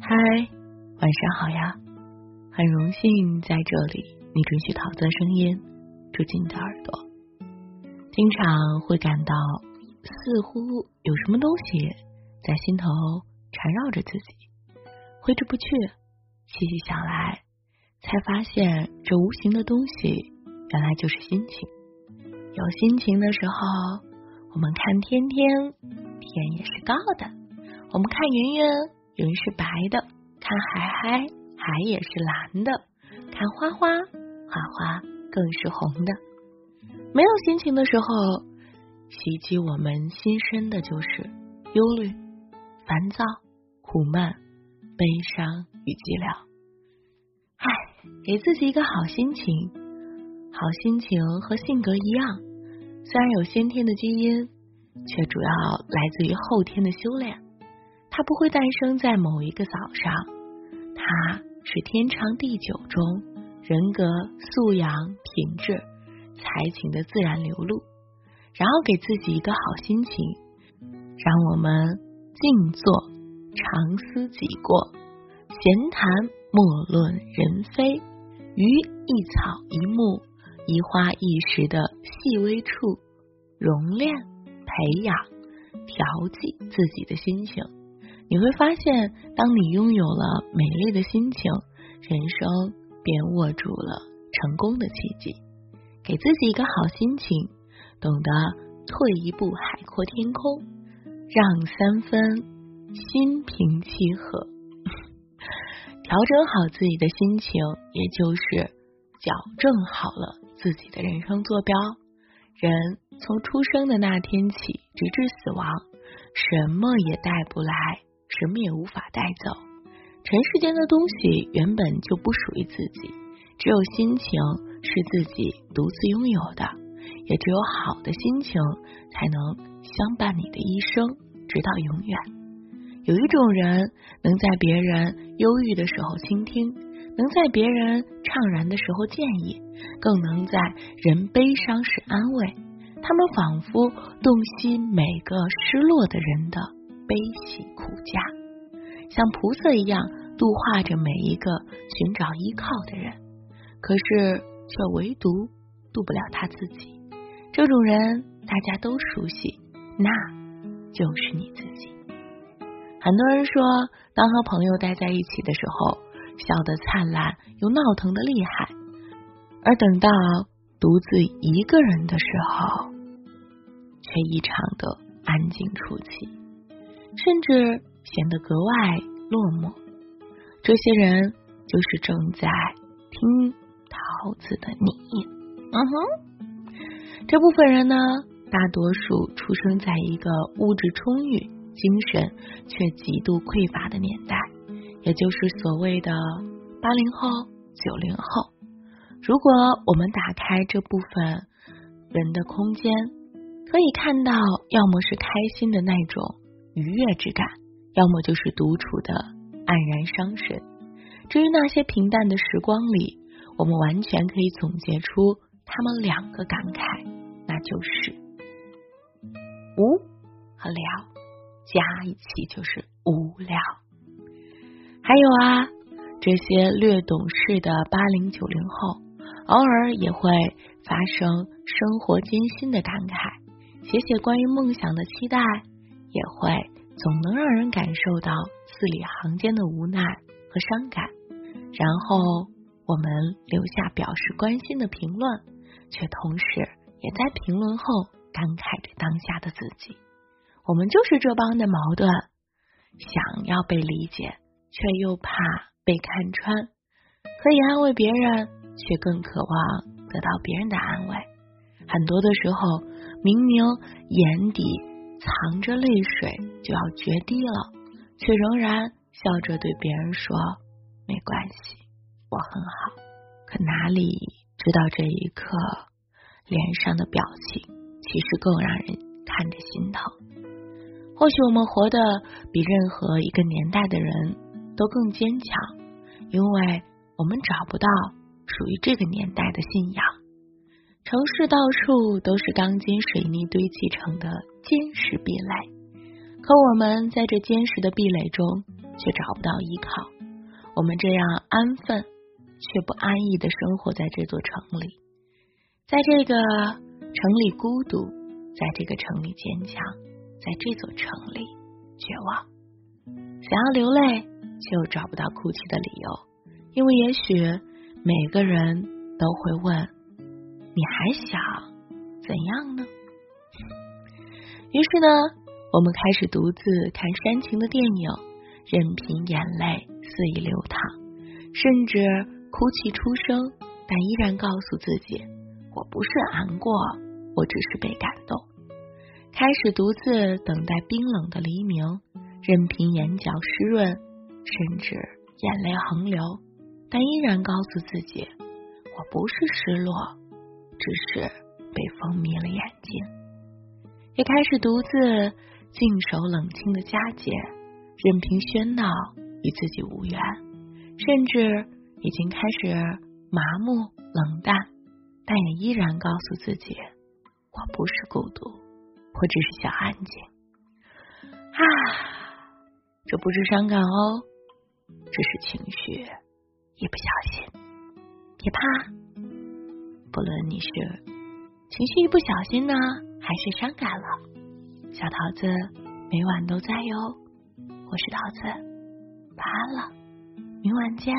嗨，晚上好呀！很荣幸在这里，你准许桃子声音住进你的耳朵。经常会感到似乎有什么东西在心头缠绕着自己，挥之不去。细细想来，才发现这无形的东西原来就是心情。有心情的时候，我们看天天，天也是高的；我们看云云。云是白的，看海海，海也是蓝的；看花花，花花更是红的。没有心情的时候，袭击我们心身的就是忧虑、烦躁、苦闷、悲伤与寂寥。唉，给自己一个好心情，好心情和性格一样，虽然有先天的基因，却主要来自于后天的修炼。它不会诞生在某一个早上，它是天长地久中人格素养、品质、才情的自然流露。然后给自己一个好心情，让我们静坐，长思己过，闲谈莫论人非，于一草一木、一花一石的细微处，熔炼、培养、调剂自己的心情。你会发现，当你拥有了美丽的心情，人生便握住了成功的契机。给自己一个好心情，懂得退一步海阔天空，让三分心平气和，调整好自己的心情，也就是矫正好了自己的人生坐标。人从出生的那天起，直至死亡，什么也带不来。什么也无法带走。尘世间的东西原本就不属于自己，只有心情是自己独自拥有的，也只有好的心情才能相伴你的一生，直到永远。有一种人能在别人忧郁的时候倾听，能在别人怅然的时候建议，更能在人悲伤时安慰。他们仿佛洞悉每个失落的人的。悲喜苦家，像菩萨一样度化着每一个寻找依靠的人，可是却唯独渡不了他自己。这种人大家都熟悉，那就是你自己。很多人说，当和朋友待在一起的时候，笑得灿烂又闹腾的厉害，而等到独自一个人的时候，却异常的安静出奇。甚至显得格外落寞。这些人就是正在听桃子的你。嗯哼，这部分人呢，大多数出生在一个物质充裕、精神却极度匮乏的年代，也就是所谓的八零后、九零后。如果我们打开这部分人的空间，可以看到，要么是开心的那种。愉悦之感，要么就是独处的黯然伤神。至于那些平淡的时光里，我们完全可以总结出他们两个感慨，那就是无和聊，加一起就是无聊。还有啊，这些略懂事的八零九零后，偶尔也会发生生活艰辛的感慨，写写关于梦想的期待。也会总能让人感受到字里行间的无奈和伤感，然后我们留下表示关心的评论，却同时也在评论后感慨着当下的自己。我们就是这帮的矛盾，想要被理解，却又怕被看穿；可以安慰别人，却更渴望得到别人的安慰。很多的时候，明明眼底。藏着泪水就要决堤了，却仍然笑着对别人说：“没关系，我很好。”可哪里知道这一刻脸上的表情，其实更让人看着心疼。或许我们活得比任何一个年代的人都更坚强，因为我们找不到属于这个年代的信仰。城市到处都是钢筋水泥堆砌成的坚实壁垒，可我们在这坚实的壁垒中却找不到依靠。我们这样安分却不安逸的生活在这座城里，在这个城里孤独，在这个城里坚强，在这座城里绝望。想要流泪，却又找不到哭泣的理由，因为也许每个人都会问：你还想怎样呢？于是呢，我们开始独自看煽情的电影，任凭眼泪肆意流淌，甚至哭泣出声，但依然告诉自己：我不是难过，我只是被感动。开始独自等待冰冷的黎明。任凭眼角湿润，甚至眼泪横流，但依然告诉自己，我不是失落，只是被风迷了眼。也开始独自静守冷清的佳节，任凭喧闹与自己无缘，甚至已经开始麻木冷淡，但也依然告诉自己，我不是孤独，我只是想安静。啊。这不是伤感哦，这是情绪，一不小心。别怕，不论你是情绪一不小心呢，还是伤感了，小桃子每晚都在哟。我是桃子，晚安了，明晚见。